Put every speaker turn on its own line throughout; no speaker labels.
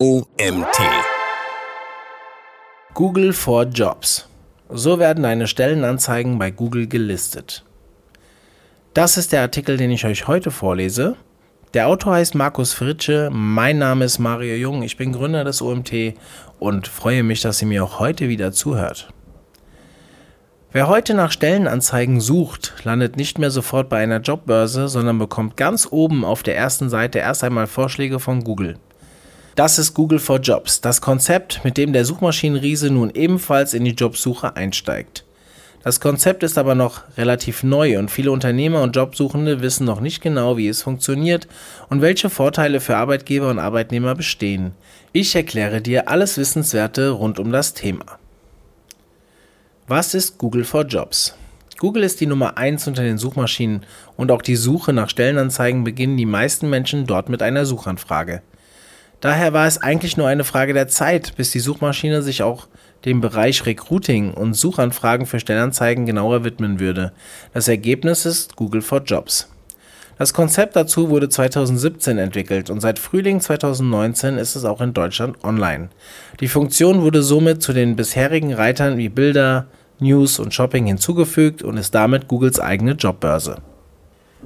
OMT.
Google for Jobs. So werden deine Stellenanzeigen bei Google gelistet. Das ist der Artikel, den ich euch heute vorlese. Der Autor heißt Markus Fritsche, mein Name ist Mario Jung, ich bin Gründer des OMT und freue mich, dass ihr mir auch heute wieder zuhört. Wer heute nach Stellenanzeigen sucht, landet nicht mehr sofort bei einer Jobbörse, sondern bekommt ganz oben auf der ersten Seite erst einmal Vorschläge von Google. Das ist Google for Jobs, das Konzept, mit dem der Suchmaschinenriese nun ebenfalls in die Jobsuche einsteigt. Das Konzept ist aber noch relativ neu und viele Unternehmer und Jobsuchende wissen noch nicht genau, wie es funktioniert und welche Vorteile für Arbeitgeber und Arbeitnehmer bestehen. Ich erkläre dir alles Wissenswerte rund um das Thema. Was ist Google for Jobs? Google ist die Nummer 1 unter den Suchmaschinen und auch die Suche nach Stellenanzeigen beginnen die meisten Menschen dort mit einer Suchanfrage. Daher war es eigentlich nur eine Frage der Zeit, bis die Suchmaschine sich auch dem Bereich Recruiting und Suchanfragen für Stellenanzeigen genauer widmen würde. Das Ergebnis ist Google for Jobs. Das Konzept dazu wurde 2017 entwickelt und seit Frühling 2019 ist es auch in Deutschland online. Die Funktion wurde somit zu den bisherigen Reitern wie Bilder, News und Shopping hinzugefügt und ist damit Googles eigene Jobbörse.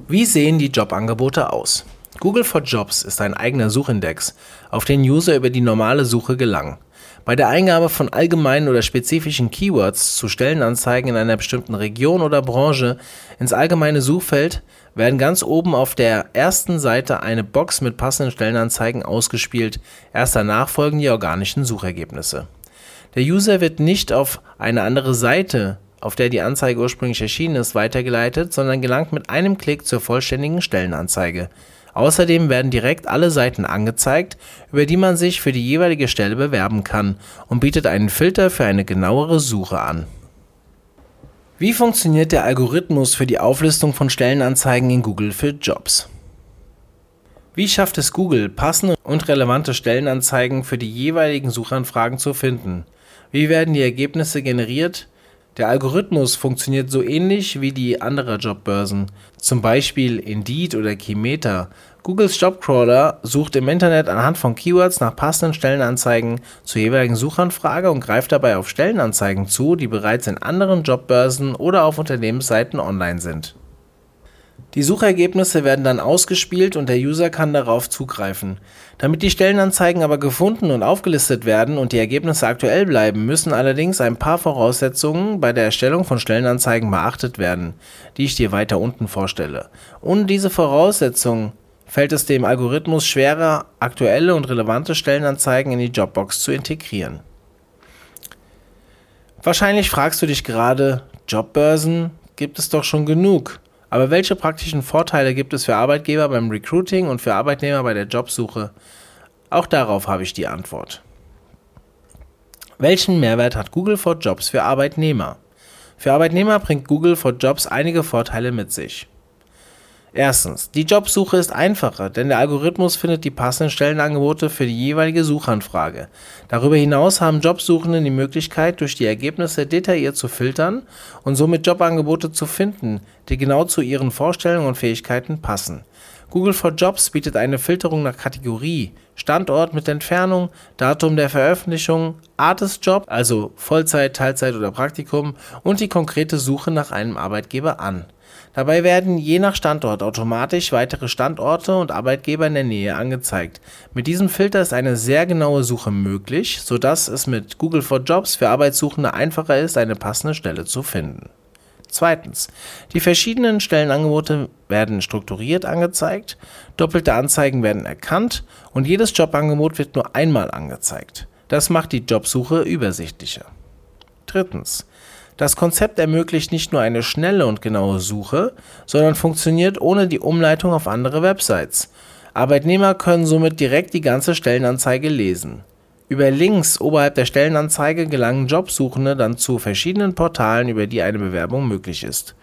Wie sehen die Jobangebote aus? Google for Jobs ist ein eigener Suchindex, auf den User über die normale Suche gelangen. Bei der Eingabe von allgemeinen oder spezifischen Keywords zu Stellenanzeigen in einer bestimmten Region oder Branche ins allgemeine Suchfeld werden ganz oben auf der ersten Seite eine Box mit passenden Stellenanzeigen ausgespielt, erst danach folgen die organischen Suchergebnisse. Der User wird nicht auf eine andere Seite, auf der die Anzeige ursprünglich erschienen ist, weitergeleitet, sondern gelangt mit einem Klick zur vollständigen Stellenanzeige. Außerdem werden direkt alle Seiten angezeigt, über die man sich für die jeweilige Stelle bewerben kann und bietet einen Filter für eine genauere Suche an. Wie funktioniert der Algorithmus für die Auflistung von Stellenanzeigen in Google für Jobs? Wie schafft es Google, passende und relevante Stellenanzeigen für die jeweiligen Suchanfragen zu finden? Wie werden die Ergebnisse generiert? Der Algorithmus funktioniert so ähnlich wie die anderer Jobbörsen, zum Beispiel Indeed oder Keymeter. Googles Jobcrawler sucht im Internet anhand von Keywords nach passenden Stellenanzeigen zur jeweiligen Suchanfrage und greift dabei auf Stellenanzeigen zu, die bereits in anderen Jobbörsen oder auf Unternehmensseiten online sind. Die Suchergebnisse werden dann ausgespielt und der User kann darauf zugreifen. Damit die Stellenanzeigen aber gefunden und aufgelistet werden und die Ergebnisse aktuell bleiben, müssen allerdings ein paar Voraussetzungen bei der Erstellung von Stellenanzeigen beachtet werden, die ich dir weiter unten vorstelle. Ohne diese Voraussetzungen fällt es dem Algorithmus schwerer, aktuelle und relevante Stellenanzeigen in die Jobbox zu integrieren. Wahrscheinlich fragst du dich gerade, Jobbörsen gibt es doch schon genug. Aber welche praktischen Vorteile gibt es für Arbeitgeber beim Recruiting und für Arbeitnehmer bei der Jobsuche? Auch darauf habe ich die Antwort. Welchen Mehrwert hat Google for Jobs für Arbeitnehmer? Für Arbeitnehmer bringt Google for Jobs einige Vorteile mit sich. Erstens, die Jobsuche ist einfacher, denn der Algorithmus findet die passenden Stellenangebote für die jeweilige Suchanfrage. Darüber hinaus haben Jobsuchende die Möglichkeit, durch die Ergebnisse detailliert zu filtern und somit Jobangebote zu finden, die genau zu ihren Vorstellungen und Fähigkeiten passen. Google for Jobs bietet eine Filterung nach Kategorie, Standort mit Entfernung, Datum der Veröffentlichung, Art des Jobs, also Vollzeit, Teilzeit oder Praktikum und die konkrete Suche nach einem Arbeitgeber an. Dabei werden je nach Standort automatisch weitere Standorte und Arbeitgeber in der Nähe angezeigt. Mit diesem Filter ist eine sehr genaue Suche möglich, sodass es mit Google for Jobs für Arbeitssuchende einfacher ist, eine passende Stelle zu finden. Zweitens. Die verschiedenen Stellenangebote werden strukturiert angezeigt, doppelte Anzeigen werden erkannt und jedes Jobangebot wird nur einmal angezeigt. Das macht die Jobsuche übersichtlicher. Drittens. Das Konzept ermöglicht nicht nur eine schnelle und genaue Suche, sondern funktioniert ohne die Umleitung auf andere Websites. Arbeitnehmer können somit direkt die ganze Stellenanzeige lesen. Über Links oberhalb der Stellenanzeige gelangen Jobsuchende dann zu verschiedenen Portalen, über die eine Bewerbung möglich ist.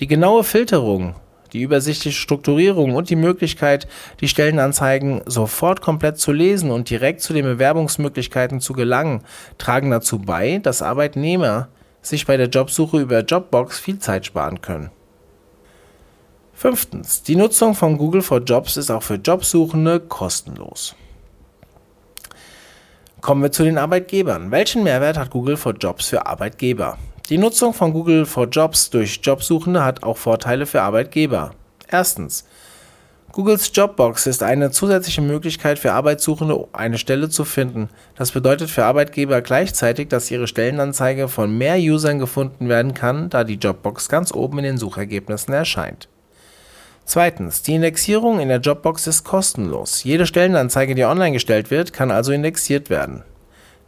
Die genaue Filterung, die übersichtliche Strukturierung und die Möglichkeit, die Stellenanzeigen sofort komplett zu lesen und direkt zu den Bewerbungsmöglichkeiten zu gelangen, tragen dazu bei, dass Arbeitnehmer sich bei der Jobsuche über Jobbox viel Zeit sparen können. Fünftens. Die Nutzung von Google for Jobs ist auch für Jobsuchende kostenlos. Kommen wir zu den Arbeitgebern. Welchen Mehrwert hat Google for Jobs für Arbeitgeber? Die Nutzung von Google for Jobs durch Jobsuchende hat auch Vorteile für Arbeitgeber. Erstens. Googles Jobbox ist eine zusätzliche Möglichkeit für Arbeitssuchende, eine Stelle zu finden. Das bedeutet für Arbeitgeber gleichzeitig, dass ihre Stellenanzeige von mehr Usern gefunden werden kann, da die Jobbox ganz oben in den Suchergebnissen erscheint. Zweitens, die Indexierung in der Jobbox ist kostenlos. Jede Stellenanzeige, die online gestellt wird, kann also indexiert werden.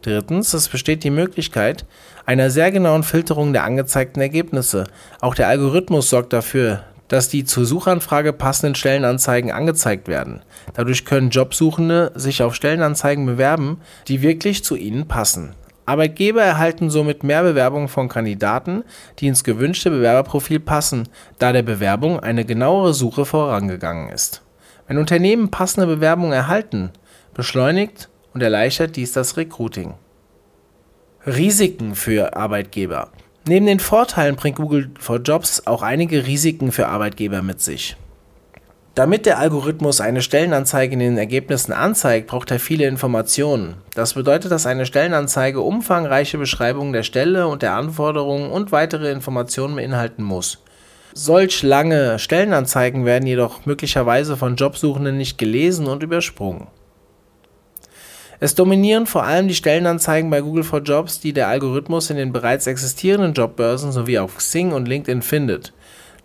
Drittens, es besteht die Möglichkeit einer sehr genauen Filterung der angezeigten Ergebnisse. Auch der Algorithmus sorgt dafür, dass die zur Suchanfrage passenden Stellenanzeigen angezeigt werden. Dadurch können Jobsuchende sich auf Stellenanzeigen bewerben, die wirklich zu ihnen passen. Arbeitgeber erhalten somit mehr Bewerbungen von Kandidaten, die ins gewünschte Bewerberprofil passen, da der Bewerbung eine genauere Suche vorangegangen ist. Wenn Unternehmen passende Bewerbungen erhalten, beschleunigt und erleichtert dies das Recruiting. Risiken für Arbeitgeber. Neben den Vorteilen bringt Google for Jobs auch einige Risiken für Arbeitgeber mit sich. Damit der Algorithmus eine Stellenanzeige in den Ergebnissen anzeigt, braucht er viele Informationen. Das bedeutet, dass eine Stellenanzeige umfangreiche Beschreibungen der Stelle und der Anforderungen und weitere Informationen beinhalten muss. Solch lange Stellenanzeigen werden jedoch möglicherweise von Jobsuchenden nicht gelesen und übersprungen. Es dominieren vor allem die Stellenanzeigen bei Google for Jobs, die der Algorithmus in den bereits existierenden Jobbörsen sowie auf Xing und LinkedIn findet.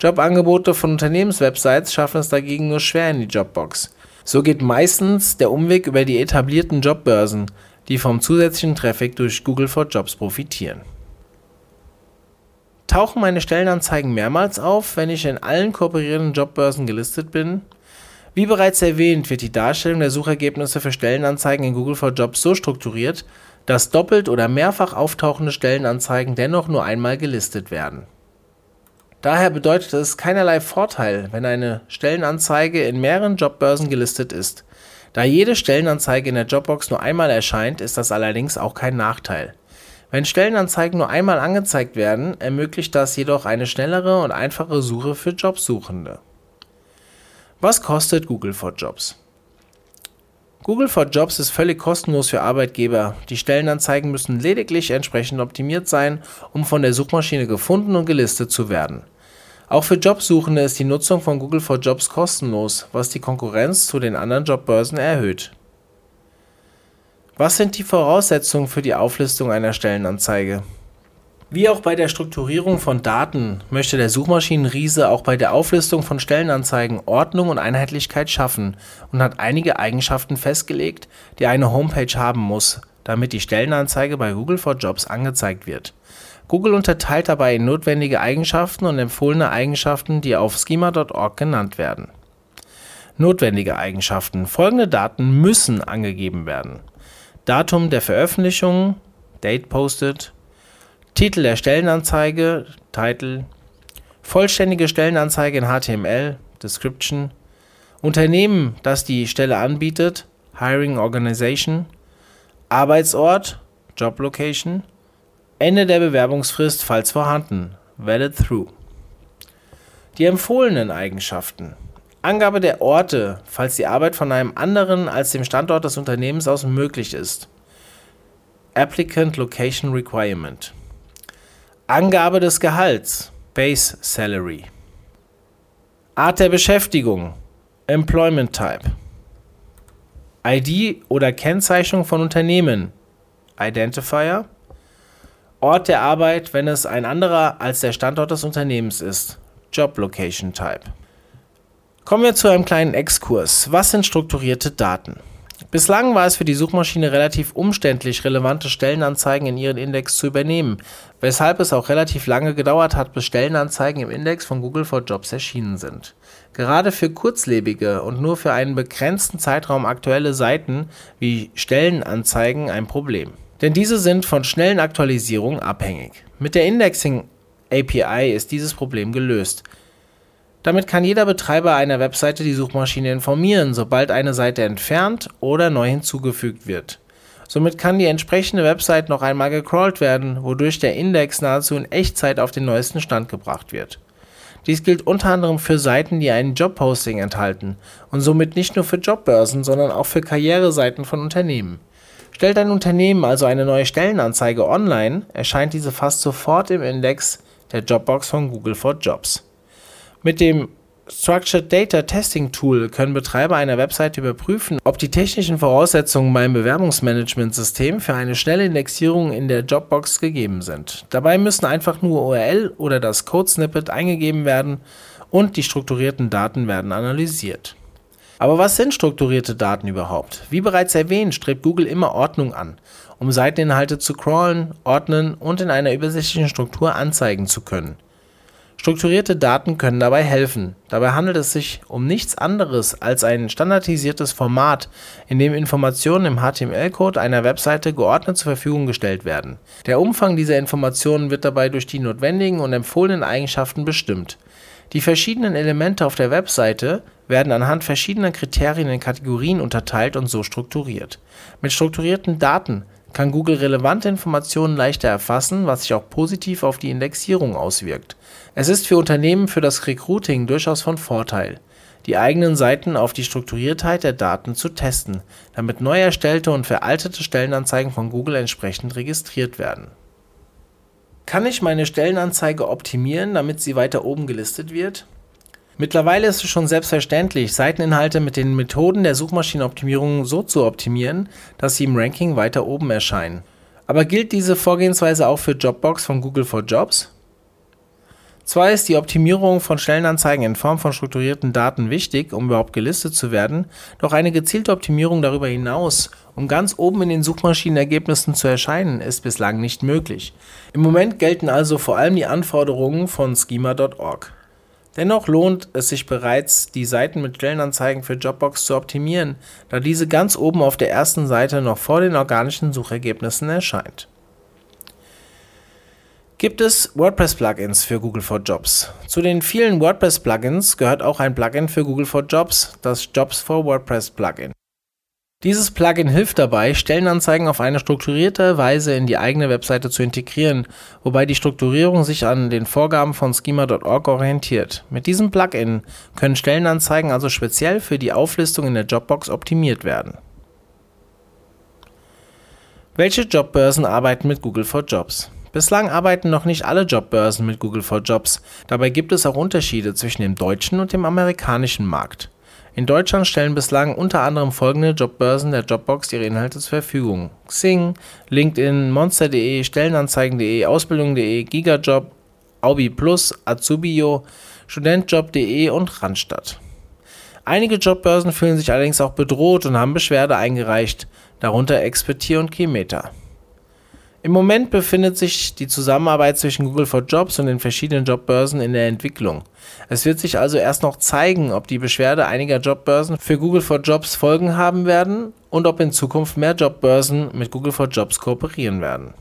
Jobangebote von Unternehmenswebsites schaffen es dagegen nur schwer in die Jobbox. So geht meistens der Umweg über die etablierten Jobbörsen, die vom zusätzlichen Traffic durch Google for Jobs profitieren. Tauchen meine Stellenanzeigen mehrmals auf, wenn ich in allen kooperierenden Jobbörsen gelistet bin? Wie bereits erwähnt, wird die Darstellung der Suchergebnisse für Stellenanzeigen in Google for Jobs so strukturiert, dass doppelt oder mehrfach auftauchende Stellenanzeigen dennoch nur einmal gelistet werden. Daher bedeutet es keinerlei Vorteil, wenn eine Stellenanzeige in mehreren Jobbörsen gelistet ist. Da jede Stellenanzeige in der Jobbox nur einmal erscheint, ist das allerdings auch kein Nachteil. Wenn Stellenanzeigen nur einmal angezeigt werden, ermöglicht das jedoch eine schnellere und einfache Suche für Jobsuchende. Was kostet Google for Jobs? Google for Jobs ist völlig kostenlos für Arbeitgeber. Die Stellenanzeigen müssen lediglich entsprechend optimiert sein, um von der Suchmaschine gefunden und gelistet zu werden. Auch für Jobsuchende ist die Nutzung von Google for Jobs kostenlos, was die Konkurrenz zu den anderen Jobbörsen erhöht. Was sind die Voraussetzungen für die Auflistung einer Stellenanzeige? Wie auch bei der Strukturierung von Daten möchte der Suchmaschinenriese auch bei der Auflistung von Stellenanzeigen Ordnung und Einheitlichkeit schaffen und hat einige Eigenschaften festgelegt, die eine Homepage haben muss, damit die Stellenanzeige bei Google for Jobs angezeigt wird. Google unterteilt dabei in notwendige Eigenschaften und empfohlene Eigenschaften, die auf schema.org genannt werden. Notwendige Eigenschaften. Folgende Daten müssen angegeben werden. Datum der Veröffentlichung, Date posted, Titel der Stellenanzeige, Title, vollständige Stellenanzeige in HTML, Description, Unternehmen, das die Stelle anbietet, Hiring Organization, Arbeitsort, Job Location, Ende der Bewerbungsfrist, falls vorhanden, Valid Through. Die empfohlenen Eigenschaften. Angabe der Orte, falls die Arbeit von einem anderen als dem Standort des Unternehmens aus möglich ist. Applicant Location Requirement. Angabe des Gehalts Base Salary. Art der Beschäftigung Employment Type. ID oder Kennzeichnung von Unternehmen Identifier. Ort der Arbeit, wenn es ein anderer als der Standort des Unternehmens ist. Job Location Type. Kommen wir zu einem kleinen Exkurs. Was sind strukturierte Daten? Bislang war es für die Suchmaschine relativ umständlich, relevante Stellenanzeigen in ihren Index zu übernehmen, weshalb es auch relativ lange gedauert hat, bis Stellenanzeigen im Index von Google for Jobs erschienen sind. Gerade für kurzlebige und nur für einen begrenzten Zeitraum aktuelle Seiten wie Stellenanzeigen ein Problem. Denn diese sind von schnellen Aktualisierungen abhängig. Mit der Indexing API ist dieses Problem gelöst. Damit kann jeder Betreiber einer Webseite die Suchmaschine informieren, sobald eine Seite entfernt oder neu hinzugefügt wird. Somit kann die entsprechende Website noch einmal gecrawlt werden, wodurch der Index nahezu in Echtzeit auf den neuesten Stand gebracht wird. Dies gilt unter anderem für Seiten, die ein Jobposting enthalten und somit nicht nur für Jobbörsen, sondern auch für Karriereseiten von Unternehmen. Stellt ein Unternehmen also eine neue Stellenanzeige online, erscheint diese fast sofort im Index der Jobbox von Google for Jobs. Mit dem Structured Data Testing Tool können Betreiber einer Webseite überprüfen, ob die technischen Voraussetzungen beim Bewerbungsmanagementsystem für eine schnelle Indexierung in der Jobbox gegeben sind. Dabei müssen einfach nur URL oder das Code-Snippet eingegeben werden und die strukturierten Daten werden analysiert. Aber was sind strukturierte Daten überhaupt? Wie bereits erwähnt, strebt Google immer Ordnung an, um Seiteninhalte zu crawlen, ordnen und in einer übersichtlichen Struktur anzeigen zu können. Strukturierte Daten können dabei helfen. Dabei handelt es sich um nichts anderes als ein standardisiertes Format, in dem Informationen im HTML-Code einer Webseite geordnet zur Verfügung gestellt werden. Der Umfang dieser Informationen wird dabei durch die notwendigen und empfohlenen Eigenschaften bestimmt. Die verschiedenen Elemente auf der Webseite werden anhand verschiedener Kriterien in Kategorien unterteilt und so strukturiert. Mit strukturierten Daten kann Google relevante Informationen leichter erfassen, was sich auch positiv auf die Indexierung auswirkt. Es ist für Unternehmen für das Recruiting durchaus von Vorteil, die eigenen Seiten auf die Strukturiertheit der Daten zu testen, damit neu erstellte und veraltete Stellenanzeigen von Google entsprechend registriert werden. Kann ich meine Stellenanzeige optimieren, damit sie weiter oben gelistet wird? Mittlerweile ist es schon selbstverständlich, Seiteninhalte mit den Methoden der Suchmaschinenoptimierung so zu optimieren, dass sie im Ranking weiter oben erscheinen. Aber gilt diese Vorgehensweise auch für Jobbox von Google for Jobs? Zwar ist die Optimierung von Stellenanzeigen in Form von strukturierten Daten wichtig, um überhaupt gelistet zu werden, doch eine gezielte Optimierung darüber hinaus, um ganz oben in den Suchmaschinenergebnissen zu erscheinen, ist bislang nicht möglich. Im Moment gelten also vor allem die Anforderungen von schema.org. Dennoch lohnt es sich bereits, die Seiten mit Stellenanzeigen für Jobbox zu optimieren, da diese ganz oben auf der ersten Seite noch vor den organischen Suchergebnissen erscheint. Gibt es WordPress-Plugins für Google for Jobs? Zu den vielen WordPress-Plugins gehört auch ein Plugin für Google for Jobs, das Jobs for WordPress Plugin. Dieses Plugin hilft dabei, Stellenanzeigen auf eine strukturierte Weise in die eigene Webseite zu integrieren, wobei die Strukturierung sich an den Vorgaben von schema.org orientiert. Mit diesem Plugin können Stellenanzeigen also speziell für die Auflistung in der Jobbox optimiert werden. Welche Jobbörsen arbeiten mit Google for Jobs? Bislang arbeiten noch nicht alle Jobbörsen mit Google for Jobs. Dabei gibt es auch Unterschiede zwischen dem deutschen und dem amerikanischen Markt. In Deutschland stellen bislang unter anderem folgende Jobbörsen der Jobbox ihre Inhalte zur Verfügung: Xing, LinkedIn, Monster.de, Stellenanzeigen.de, Ausbildung.de, Gigajob, Aubi Plus, Azubio, Studentjob.de und Randstadt. Einige Jobbörsen fühlen sich allerdings auch bedroht und haben Beschwerde eingereicht, darunter Expertier und Keymeter. Im Moment befindet sich die Zusammenarbeit zwischen Google for Jobs und den verschiedenen Jobbörsen in der Entwicklung. Es wird sich also erst noch zeigen, ob die Beschwerde einiger Jobbörsen für Google for Jobs Folgen haben werden und ob in Zukunft mehr Jobbörsen mit Google for Jobs kooperieren werden.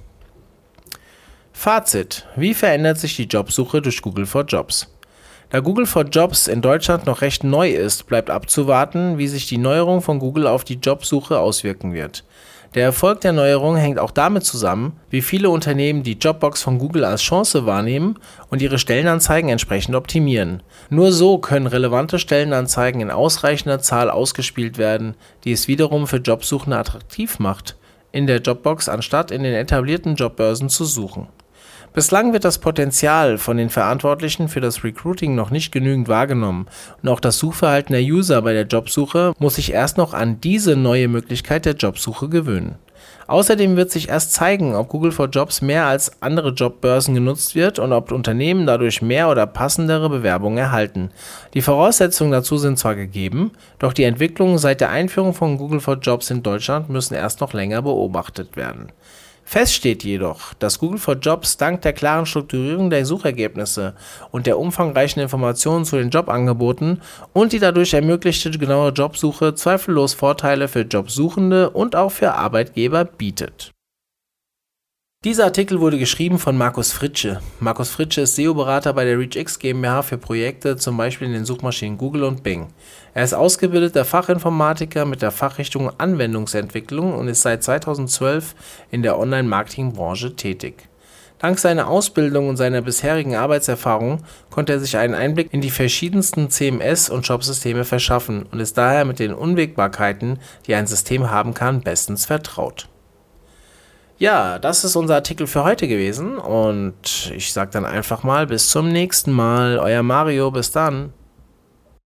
Fazit: Wie verändert sich die Jobsuche durch Google for Jobs? Da Google for Jobs in Deutschland noch recht neu ist, bleibt abzuwarten, wie sich die Neuerung von Google auf die Jobsuche auswirken wird. Der Erfolg der Neuerung hängt auch damit zusammen, wie viele Unternehmen die Jobbox von Google als Chance wahrnehmen und ihre Stellenanzeigen entsprechend optimieren. Nur so können relevante Stellenanzeigen in ausreichender Zahl ausgespielt werden, die es wiederum für Jobsuchende attraktiv macht, in der Jobbox anstatt in den etablierten Jobbörsen zu suchen. Bislang wird das Potenzial von den Verantwortlichen für das Recruiting noch nicht genügend wahrgenommen und auch das Suchverhalten der User bei der Jobsuche muss sich erst noch an diese neue Möglichkeit der Jobsuche gewöhnen. Außerdem wird sich erst zeigen, ob Google for Jobs mehr als andere Jobbörsen genutzt wird und ob Unternehmen dadurch mehr oder passendere Bewerbungen erhalten. Die Voraussetzungen dazu sind zwar gegeben, doch die Entwicklungen seit der Einführung von Google for Jobs in Deutschland müssen erst noch länger beobachtet werden. Fest steht jedoch, dass Google for Jobs dank der klaren Strukturierung der Suchergebnisse und der umfangreichen Informationen zu den Jobangeboten und die dadurch ermöglichte genaue Jobsuche zweifellos Vorteile für Jobsuchende und auch für Arbeitgeber bietet dieser Artikel wurde geschrieben von Markus Fritsche. Markus Fritsche ist SEO-Berater bei der ReachX GmbH für Projekte, zum Beispiel in den Suchmaschinen Google und Bing. Er ist ausgebildeter Fachinformatiker mit der Fachrichtung Anwendungsentwicklung und ist seit 2012 in der Online-Marketing-Branche tätig. Dank seiner Ausbildung und seiner bisherigen Arbeitserfahrung konnte er sich einen Einblick in die verschiedensten CMS und Shopsysteme verschaffen und ist daher mit den Unwägbarkeiten, die ein System haben kann, bestens vertraut Ja, das ist unser Artikel für heute gewesen und ich sage dann einfach mal bis zum nächsten Mal. Euer Mario, bis dann.